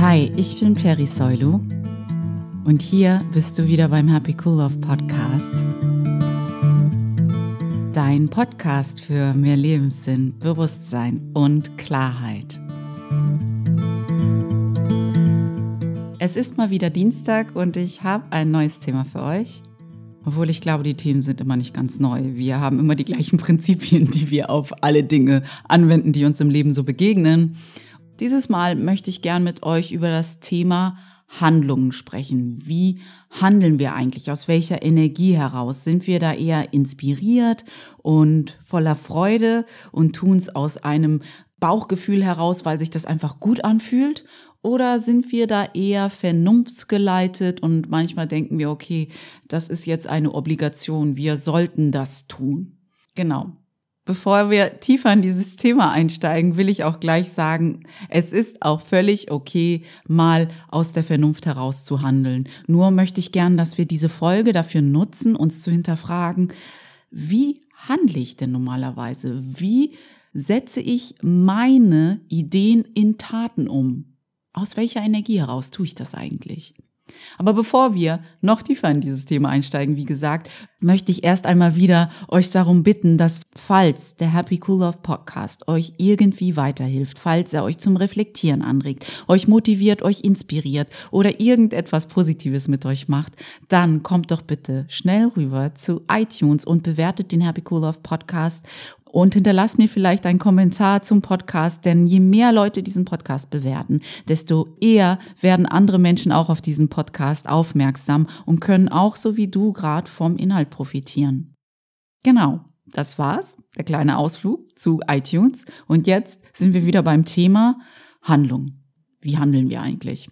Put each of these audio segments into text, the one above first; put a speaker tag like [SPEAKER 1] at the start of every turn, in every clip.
[SPEAKER 1] Hi, ich bin Peri Soilu und hier bist du wieder beim Happy Cool Love Podcast. Dein Podcast für mehr Lebenssinn, Bewusstsein und Klarheit. Es ist mal wieder Dienstag und ich habe ein neues Thema für euch. Obwohl ich glaube, die Themen sind immer nicht ganz neu. Wir haben immer die gleichen Prinzipien, die wir auf alle Dinge anwenden, die uns im Leben so begegnen. Dieses Mal möchte ich gern mit euch über das Thema Handlungen sprechen. Wie handeln wir eigentlich? Aus welcher Energie heraus? Sind wir da eher inspiriert und voller Freude und tun es aus einem Bauchgefühl heraus, weil sich das einfach gut anfühlt? Oder sind wir da eher vernunftsgeleitet und manchmal denken wir, okay, das ist jetzt eine Obligation, wir sollten das tun? Genau. Bevor wir tiefer in dieses Thema einsteigen, will ich auch gleich sagen, es ist auch völlig okay, mal aus der Vernunft heraus zu handeln. Nur möchte ich gern, dass wir diese Folge dafür nutzen, uns zu hinterfragen, wie handle ich denn normalerweise? Wie setze ich meine Ideen in Taten um? Aus welcher Energie heraus tue ich das eigentlich? Aber bevor wir noch tiefer in dieses Thema einsteigen, wie gesagt, möchte ich erst einmal wieder euch darum bitten, dass falls der Happy Cool Love Podcast euch irgendwie weiterhilft, falls er euch zum Reflektieren anregt, euch motiviert, euch inspiriert oder irgendetwas Positives mit euch macht, dann kommt doch bitte schnell rüber zu iTunes und bewertet den Happy Cool Love Podcast und hinterlasst mir vielleicht einen Kommentar zum Podcast, denn je mehr Leute diesen Podcast bewerten, desto eher werden andere Menschen auch auf diesen Podcast aufmerksam und können auch so wie du gerade vom Inhalt profitieren. Genau, das war's, der kleine Ausflug zu iTunes und jetzt sind wir wieder beim Thema Handlung. Wie handeln wir eigentlich?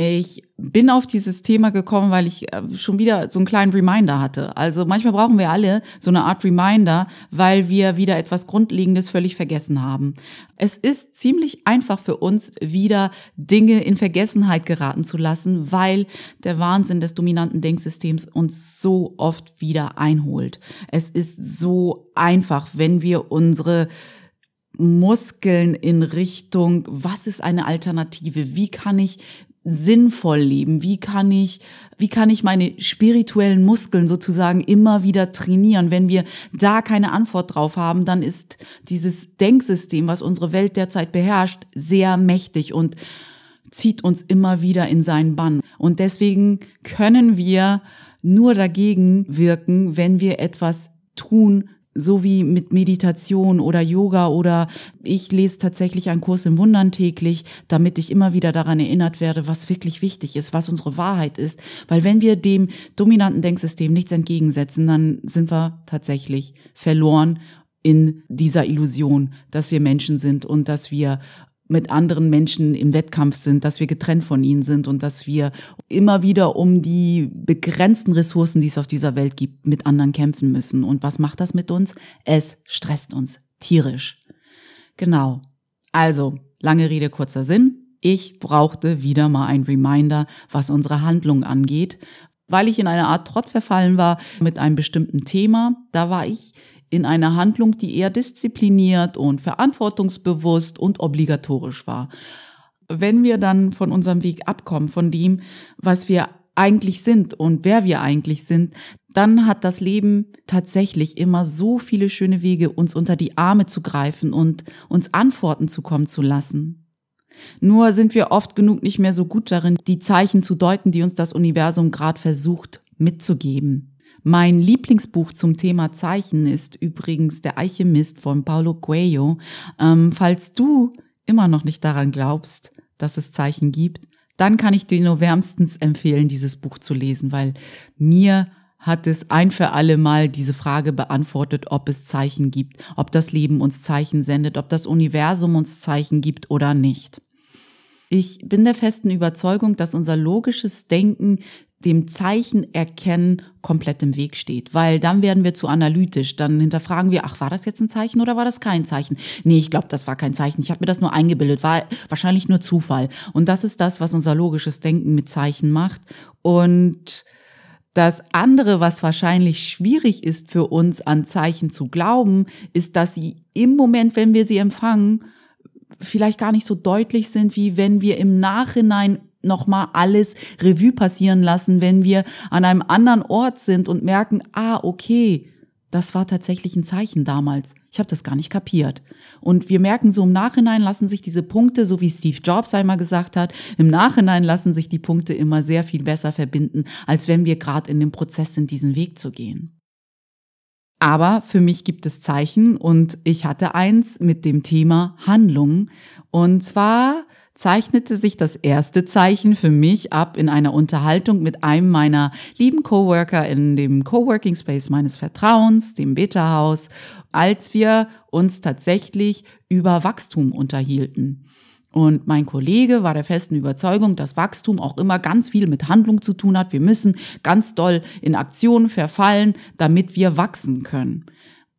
[SPEAKER 1] Ich bin auf dieses Thema gekommen, weil ich äh, schon wieder so einen kleinen Reminder hatte. Also manchmal brauchen wir alle so eine Art Reminder, weil wir wieder etwas Grundlegendes völlig vergessen haben. Es ist ziemlich einfach für uns, wieder Dinge in Vergessenheit geraten zu lassen, weil der Wahnsinn des dominanten Denksystems uns so oft wieder einholt. Es ist so einfach, wenn wir unsere Muskeln in Richtung, was ist eine Alternative? Wie kann ich sinnvoll leben? Wie kann ich, wie kann ich meine spirituellen Muskeln sozusagen immer wieder trainieren? Wenn wir da keine Antwort drauf haben, dann ist dieses Denksystem, was unsere Welt derzeit beherrscht, sehr mächtig und zieht uns immer wieder in seinen Bann. Und deswegen können wir nur dagegen wirken, wenn wir etwas tun, so wie mit Meditation oder Yoga oder ich lese tatsächlich einen Kurs im Wundern täglich, damit ich immer wieder daran erinnert werde, was wirklich wichtig ist, was unsere Wahrheit ist. Weil wenn wir dem dominanten Denksystem nichts entgegensetzen, dann sind wir tatsächlich verloren in dieser Illusion, dass wir Menschen sind und dass wir mit anderen Menschen im Wettkampf sind, dass wir getrennt von ihnen sind und dass wir immer wieder um die begrenzten Ressourcen, die es auf dieser Welt gibt, mit anderen kämpfen müssen. Und was macht das mit uns? Es stresst uns tierisch. Genau. Also, lange Rede, kurzer Sinn. Ich brauchte wieder mal ein Reminder, was unsere Handlung angeht, weil ich in eine Art Trott verfallen war mit einem bestimmten Thema. Da war ich in einer Handlung, die eher diszipliniert und verantwortungsbewusst und obligatorisch war. Wenn wir dann von unserem Weg abkommen, von dem, was wir eigentlich sind und wer wir eigentlich sind, dann hat das Leben tatsächlich immer so viele schöne Wege, uns unter die Arme zu greifen und uns Antworten zukommen zu lassen. Nur sind wir oft genug nicht mehr so gut darin, die Zeichen zu deuten, die uns das Universum gerade versucht mitzugeben. Mein Lieblingsbuch zum Thema Zeichen ist übrigens Der Alchemist von Paulo Coelho. Ähm, falls du immer noch nicht daran glaubst, dass es Zeichen gibt, dann kann ich dir nur wärmstens empfehlen, dieses Buch zu lesen, weil mir hat es ein für alle Mal diese Frage beantwortet, ob es Zeichen gibt, ob das Leben uns Zeichen sendet, ob das Universum uns Zeichen gibt oder nicht. Ich bin der festen Überzeugung, dass unser logisches Denken dem Zeichen erkennen komplett im Weg steht, weil dann werden wir zu analytisch, dann hinterfragen wir, ach, war das jetzt ein Zeichen oder war das kein Zeichen? Nee, ich glaube, das war kein Zeichen. Ich habe mir das nur eingebildet, war wahrscheinlich nur Zufall. Und das ist das, was unser logisches Denken mit Zeichen macht und das andere, was wahrscheinlich schwierig ist für uns an Zeichen zu glauben, ist, dass sie im Moment, wenn wir sie empfangen, vielleicht gar nicht so deutlich sind, wie wenn wir im Nachhinein nochmal alles Revue passieren lassen, wenn wir an einem anderen Ort sind und merken, ah, okay, das war tatsächlich ein Zeichen damals. Ich habe das gar nicht kapiert. Und wir merken so im Nachhinein lassen sich diese Punkte, so wie Steve Jobs einmal gesagt hat, im Nachhinein lassen sich die Punkte immer sehr viel besser verbinden, als wenn wir gerade in dem Prozess sind, diesen Weg zu gehen. Aber für mich gibt es Zeichen und ich hatte eins mit dem Thema Handlung. Und zwar zeichnete sich das erste Zeichen für mich ab in einer Unterhaltung mit einem meiner lieben Coworker in dem Coworking Space meines Vertrauens, dem Beta Haus, als wir uns tatsächlich über Wachstum unterhielten. Und mein Kollege war der festen Überzeugung, dass Wachstum auch immer ganz viel mit Handlung zu tun hat. Wir müssen ganz doll in Aktion verfallen, damit wir wachsen können.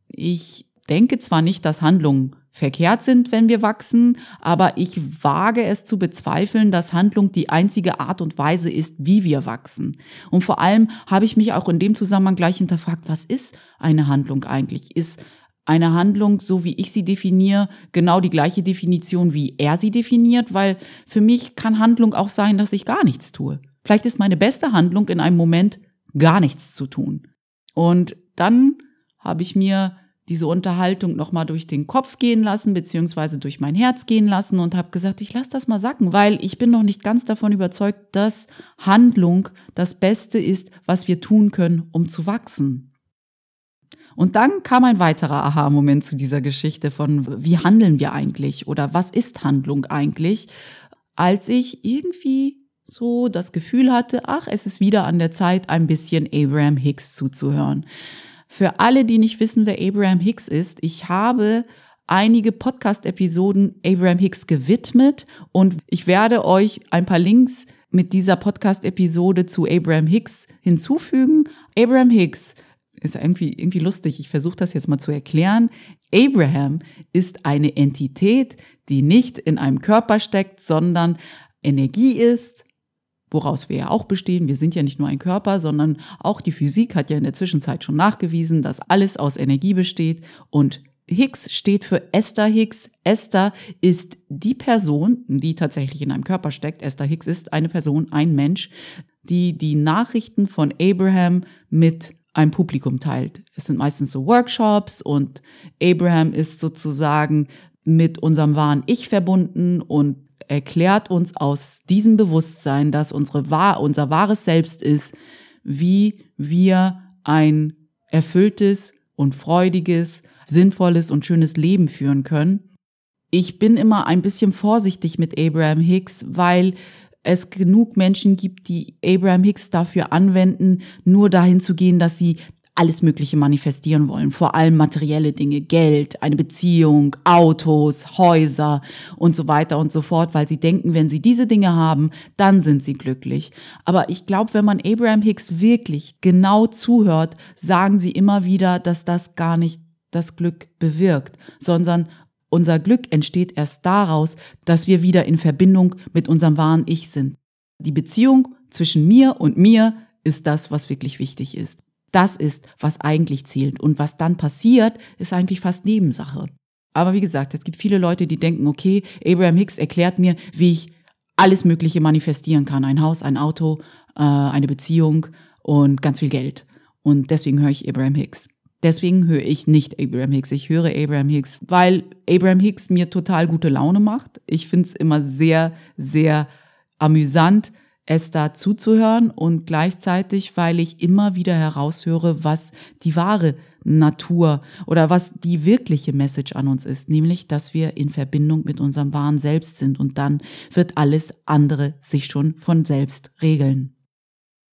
[SPEAKER 1] Ich denke zwar nicht, dass Handlung verkehrt sind, wenn wir wachsen, aber ich wage es zu bezweifeln, dass Handlung die einzige Art und Weise ist, wie wir wachsen. Und vor allem habe ich mich auch in dem Zusammenhang gleich hinterfragt, was ist eine Handlung eigentlich? Ist eine Handlung, so wie ich sie definiere, genau die gleiche Definition, wie er sie definiert, weil für mich kann Handlung auch sein, dass ich gar nichts tue. Vielleicht ist meine beste Handlung in einem Moment gar nichts zu tun. Und dann habe ich mir diese Unterhaltung nochmal durch den Kopf gehen lassen, beziehungsweise durch mein Herz gehen lassen und habe gesagt, ich lasse das mal sacken, weil ich bin noch nicht ganz davon überzeugt, dass Handlung das Beste ist, was wir tun können, um zu wachsen. Und dann kam ein weiterer Aha-Moment zu dieser Geschichte von, wie handeln wir eigentlich oder was ist Handlung eigentlich, als ich irgendwie so das Gefühl hatte, ach, es ist wieder an der Zeit, ein bisschen Abraham Hicks zuzuhören. Für alle, die nicht wissen, wer Abraham Hicks ist, ich habe einige Podcast-Episoden Abraham Hicks gewidmet und ich werde euch ein paar Links mit dieser Podcast-Episode zu Abraham Hicks hinzufügen. Abraham Hicks ist irgendwie, irgendwie lustig. Ich versuche das jetzt mal zu erklären. Abraham ist eine Entität, die nicht in einem Körper steckt, sondern Energie ist, woraus wir ja auch bestehen. Wir sind ja nicht nur ein Körper, sondern auch die Physik hat ja in der Zwischenzeit schon nachgewiesen, dass alles aus Energie besteht und Higgs steht für Esther Higgs. Esther ist die Person, die tatsächlich in einem Körper steckt. Esther Higgs ist eine Person, ein Mensch, die die Nachrichten von Abraham mit einem Publikum teilt. Es sind meistens so Workshops und Abraham ist sozusagen mit unserem wahren Ich verbunden und erklärt uns aus diesem Bewusstsein, dass unsere, unser wahres Selbst ist, wie wir ein erfülltes und freudiges, sinnvolles und schönes Leben führen können. Ich bin immer ein bisschen vorsichtig mit Abraham Hicks, weil es genug Menschen gibt, die Abraham Hicks dafür anwenden, nur dahin zu gehen, dass sie alles Mögliche manifestieren wollen, vor allem materielle Dinge, Geld, eine Beziehung, Autos, Häuser und so weiter und so fort, weil sie denken, wenn sie diese Dinge haben, dann sind sie glücklich. Aber ich glaube, wenn man Abraham Hicks wirklich genau zuhört, sagen sie immer wieder, dass das gar nicht das Glück bewirkt, sondern unser Glück entsteht erst daraus, dass wir wieder in Verbindung mit unserem wahren Ich sind. Die Beziehung zwischen mir und mir ist das, was wirklich wichtig ist. Das ist, was eigentlich zählt. Und was dann passiert, ist eigentlich fast Nebensache. Aber wie gesagt, es gibt viele Leute, die denken, okay, Abraham Hicks erklärt mir, wie ich alles Mögliche manifestieren kann. Ein Haus, ein Auto, äh, eine Beziehung und ganz viel Geld. Und deswegen höre ich Abraham Hicks. Deswegen höre ich nicht Abraham Hicks. Ich höre Abraham Hicks, weil Abraham Hicks mir total gute Laune macht. Ich finde es immer sehr, sehr amüsant, es da zuzuhören und gleichzeitig, weil ich immer wieder heraushöre, was die wahre Natur oder was die wirkliche Message an uns ist, nämlich, dass wir in Verbindung mit unserem wahren Selbst sind und dann wird alles andere sich schon von selbst regeln.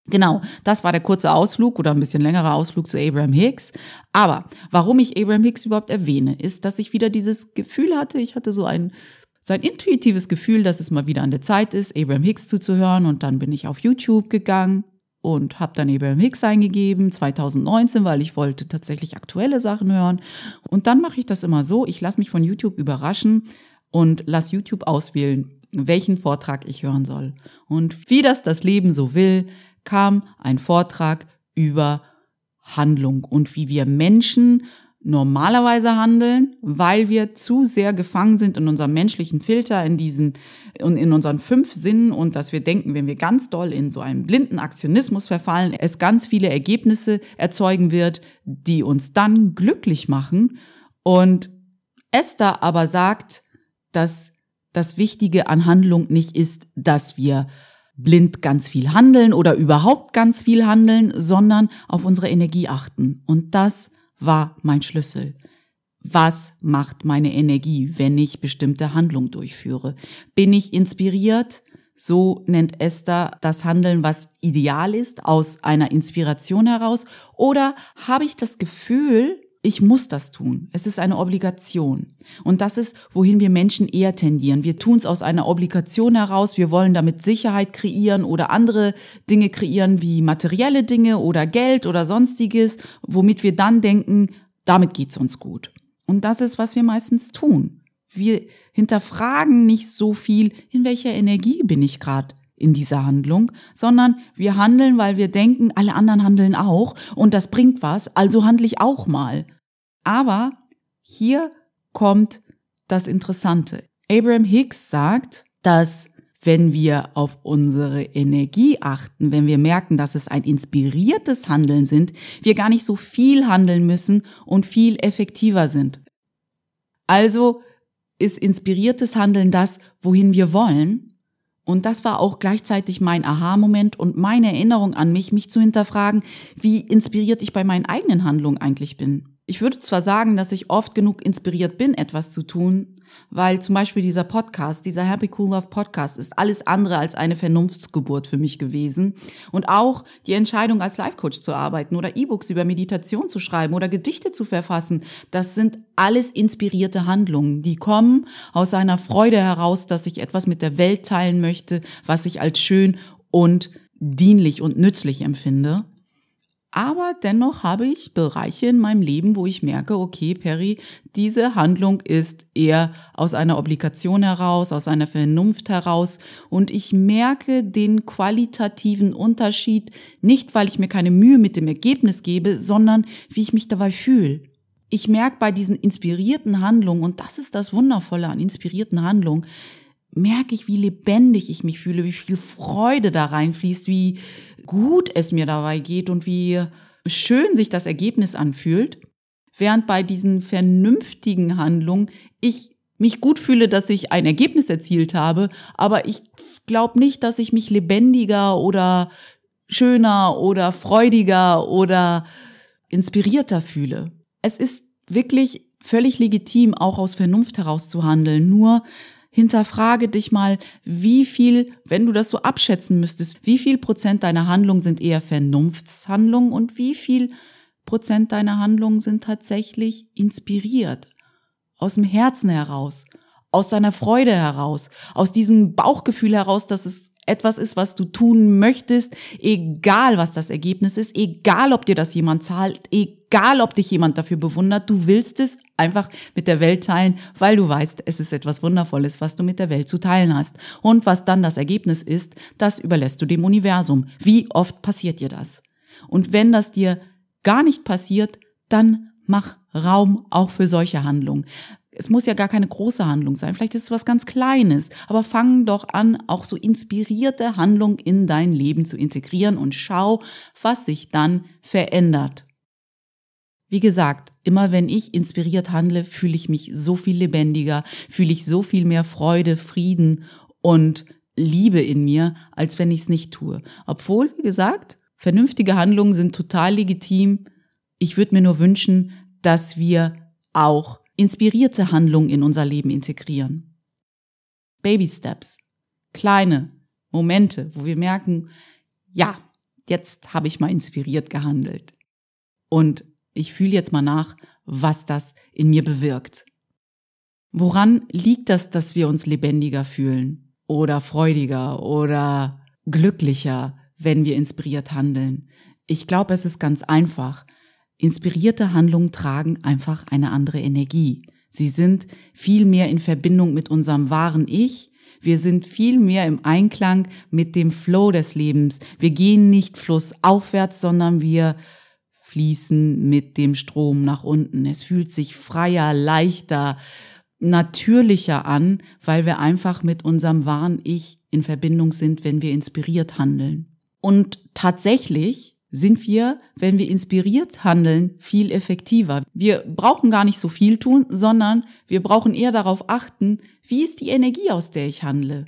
[SPEAKER 1] Genau, das war der kurze Ausflug oder ein bisschen längerer Ausflug zu Abraham Hicks. Aber warum ich Abraham Hicks überhaupt erwähne, ist, dass ich wieder dieses Gefühl hatte, ich hatte so ein sein intuitives Gefühl, dass es mal wieder an der Zeit ist, Abraham Hicks zuzuhören. Und dann bin ich auf YouTube gegangen und habe dann Abraham Hicks eingegeben, 2019, weil ich wollte tatsächlich aktuelle Sachen hören. Und dann mache ich das immer so, ich lasse mich von YouTube überraschen und lasse YouTube auswählen, welchen Vortrag ich hören soll. Und wie das das Leben so will, kam ein Vortrag über Handlung und wie wir Menschen normalerweise handeln, weil wir zu sehr gefangen sind in unserem menschlichen Filter, in diesem und in unseren fünf Sinnen und dass wir denken, wenn wir ganz doll in so einen blinden Aktionismus verfallen, es ganz viele Ergebnisse erzeugen wird, die uns dann glücklich machen. Und Esther aber sagt, dass das Wichtige an Handlung nicht ist, dass wir blind ganz viel handeln oder überhaupt ganz viel handeln, sondern auf unsere Energie achten. Und das war mein Schlüssel. Was macht meine Energie, wenn ich bestimmte Handlungen durchführe? Bin ich inspiriert? So nennt Esther das Handeln, was ideal ist, aus einer Inspiration heraus. Oder habe ich das Gefühl, ich muss das tun. Es ist eine Obligation. Und das ist, wohin wir Menschen eher tendieren. Wir tun es aus einer Obligation heraus. Wir wollen damit Sicherheit kreieren oder andere Dinge kreieren, wie materielle Dinge oder Geld oder sonstiges, womit wir dann denken, damit geht's uns gut. Und das ist, was wir meistens tun. Wir hinterfragen nicht so viel, in welcher Energie bin ich gerade in dieser Handlung, sondern wir handeln, weil wir denken, alle anderen handeln auch und das bringt was, also handle ich auch mal. Aber hier kommt das Interessante. Abraham Hicks sagt, dass wenn wir auf unsere Energie achten, wenn wir merken, dass es ein inspiriertes Handeln sind, wir gar nicht so viel handeln müssen und viel effektiver sind. Also ist inspiriertes Handeln das, wohin wir wollen. Und das war auch gleichzeitig mein Aha-Moment und meine Erinnerung an mich, mich zu hinterfragen, wie inspiriert ich bei meinen eigenen Handlungen eigentlich bin. Ich würde zwar sagen, dass ich oft genug inspiriert bin, etwas zu tun, weil zum Beispiel dieser Podcast, dieser Happy Cool Love Podcast ist alles andere als eine Vernunftsgeburt für mich gewesen. Und auch die Entscheidung, als Life Coach zu arbeiten oder E-Books über Meditation zu schreiben oder Gedichte zu verfassen, das sind alles inspirierte Handlungen, die kommen aus einer Freude heraus, dass ich etwas mit der Welt teilen möchte, was ich als schön und dienlich und nützlich empfinde. Aber dennoch habe ich Bereiche in meinem Leben, wo ich merke, okay, Perry, diese Handlung ist eher aus einer Obligation heraus, aus einer Vernunft heraus. Und ich merke den qualitativen Unterschied nicht, weil ich mir keine Mühe mit dem Ergebnis gebe, sondern wie ich mich dabei fühle. Ich merke bei diesen inspirierten Handlungen, und das ist das Wundervolle an inspirierten Handlungen, merke ich, wie lebendig ich mich fühle, wie viel Freude da reinfließt, wie gut es mir dabei geht und wie schön sich das Ergebnis anfühlt. Während bei diesen vernünftigen Handlungen ich mich gut fühle, dass ich ein Ergebnis erzielt habe, aber ich glaube nicht, dass ich mich lebendiger oder schöner oder freudiger oder inspirierter fühle. Es ist wirklich völlig legitim, auch aus Vernunft heraus zu handeln. Nur hinterfrage dich mal, wie viel, wenn du das so abschätzen müsstest, wie viel Prozent deiner Handlungen sind eher Vernunftshandlungen und wie viel Prozent deiner Handlungen sind tatsächlich inspiriert, aus dem Herzen heraus, aus deiner Freude heraus, aus diesem Bauchgefühl heraus, dass es etwas ist, was du tun möchtest, egal was das Ergebnis ist, egal ob dir das jemand zahlt, egal ob dich jemand dafür bewundert, du willst es einfach mit der Welt teilen, weil du weißt, es ist etwas Wundervolles, was du mit der Welt zu teilen hast. Und was dann das Ergebnis ist, das überlässt du dem Universum. Wie oft passiert dir das? Und wenn das dir gar nicht passiert, dann mach Raum auch für solche Handlungen. Es muss ja gar keine große Handlung sein. Vielleicht ist es was ganz Kleines. Aber fang doch an, auch so inspirierte Handlung in dein Leben zu integrieren und schau, was sich dann verändert. Wie gesagt, immer wenn ich inspiriert handle, fühle ich mich so viel lebendiger, fühle ich so viel mehr Freude, Frieden und Liebe in mir, als wenn ich es nicht tue. Obwohl, wie gesagt, vernünftige Handlungen sind total legitim. Ich würde mir nur wünschen, dass wir auch inspirierte Handlungen in unser Leben integrieren. Baby Steps, kleine Momente, wo wir merken, ja, jetzt habe ich mal inspiriert gehandelt. Und ich fühle jetzt mal nach, was das in mir bewirkt. Woran liegt das, dass wir uns lebendiger fühlen oder freudiger oder glücklicher, wenn wir inspiriert handeln? Ich glaube, es ist ganz einfach. Inspirierte Handlungen tragen einfach eine andere Energie. Sie sind viel mehr in Verbindung mit unserem wahren Ich. Wir sind viel mehr im Einklang mit dem Flow des Lebens. Wir gehen nicht flussaufwärts, sondern wir fließen mit dem Strom nach unten. Es fühlt sich freier, leichter, natürlicher an, weil wir einfach mit unserem wahren Ich in Verbindung sind, wenn wir inspiriert handeln. Und tatsächlich sind wir, wenn wir inspiriert handeln, viel effektiver. Wir brauchen gar nicht so viel tun, sondern wir brauchen eher darauf achten, wie ist die Energie, aus der ich handle.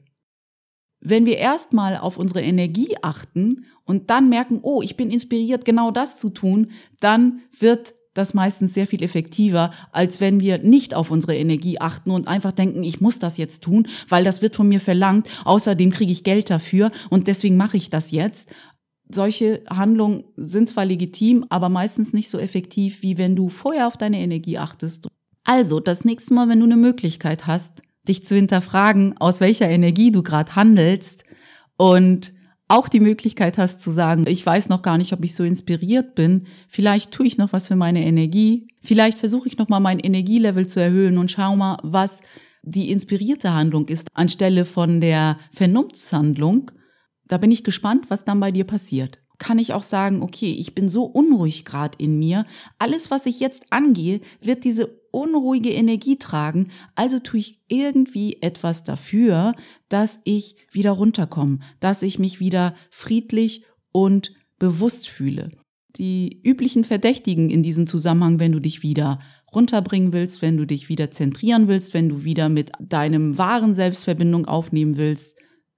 [SPEAKER 1] Wenn wir erstmal auf unsere Energie achten und dann merken, oh, ich bin inspiriert, genau das zu tun, dann wird das meistens sehr viel effektiver, als wenn wir nicht auf unsere Energie achten und einfach denken, ich muss das jetzt tun, weil das wird von mir verlangt. Außerdem kriege ich Geld dafür und deswegen mache ich das jetzt. Solche Handlungen sind zwar legitim, aber meistens nicht so effektiv, wie wenn du vorher auf deine Energie achtest. Also, das nächste Mal, wenn du eine Möglichkeit hast, dich zu hinterfragen, aus welcher Energie du gerade handelst und auch die Möglichkeit hast zu sagen, ich weiß noch gar nicht, ob ich so inspiriert bin, vielleicht tue ich noch was für meine Energie, vielleicht versuche ich noch mal mein Energielevel zu erhöhen und schau mal, was die inspirierte Handlung ist anstelle von der Vernunftshandlung. Da bin ich gespannt, was dann bei dir passiert. Kann ich auch sagen, okay, ich bin so unruhig gerade in mir, alles, was ich jetzt angehe, wird diese unruhige Energie tragen, also tue ich irgendwie etwas dafür, dass ich wieder runterkomme, dass ich mich wieder friedlich und bewusst fühle. Die üblichen Verdächtigen in diesem Zusammenhang, wenn du dich wieder runterbringen willst, wenn du dich wieder zentrieren willst, wenn du wieder mit deinem wahren Selbstverbindung aufnehmen willst,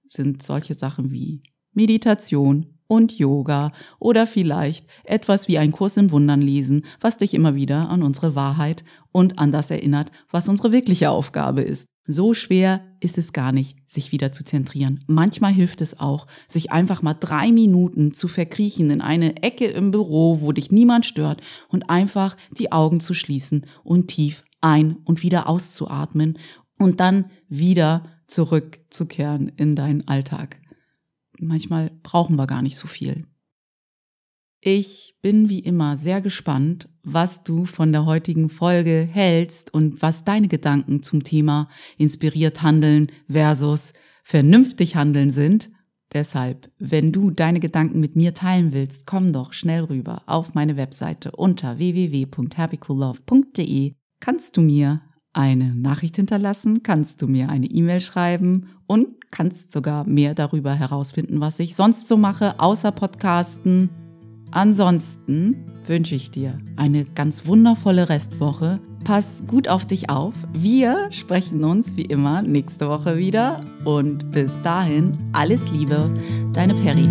[SPEAKER 1] sind solche Sachen wie Meditation, und Yoga oder vielleicht etwas wie ein Kurs in Wundern lesen, was dich immer wieder an unsere Wahrheit und an das erinnert, was unsere wirkliche Aufgabe ist. So schwer ist es gar nicht, sich wieder zu zentrieren. Manchmal hilft es auch, sich einfach mal drei Minuten zu verkriechen in eine Ecke im Büro, wo dich niemand stört und einfach die Augen zu schließen und tief ein- und wieder auszuatmen und dann wieder zurückzukehren in deinen Alltag manchmal brauchen wir gar nicht so viel. Ich bin wie immer sehr gespannt, was du von der heutigen Folge hältst und was deine Gedanken zum Thema inspiriert handeln versus vernünftig handeln sind. Deshalb, wenn du deine Gedanken mit mir teilen willst, komm doch schnell rüber auf meine Webseite unter www.happycoollove.de kannst du mir eine Nachricht hinterlassen, kannst du mir eine E-Mail schreiben und kannst sogar mehr darüber herausfinden, was ich sonst so mache, außer Podcasten. Ansonsten wünsche ich dir eine ganz wundervolle Restwoche. Pass gut auf dich auf. Wir sprechen uns wie immer nächste Woche wieder und bis dahin alles Liebe, deine Perry.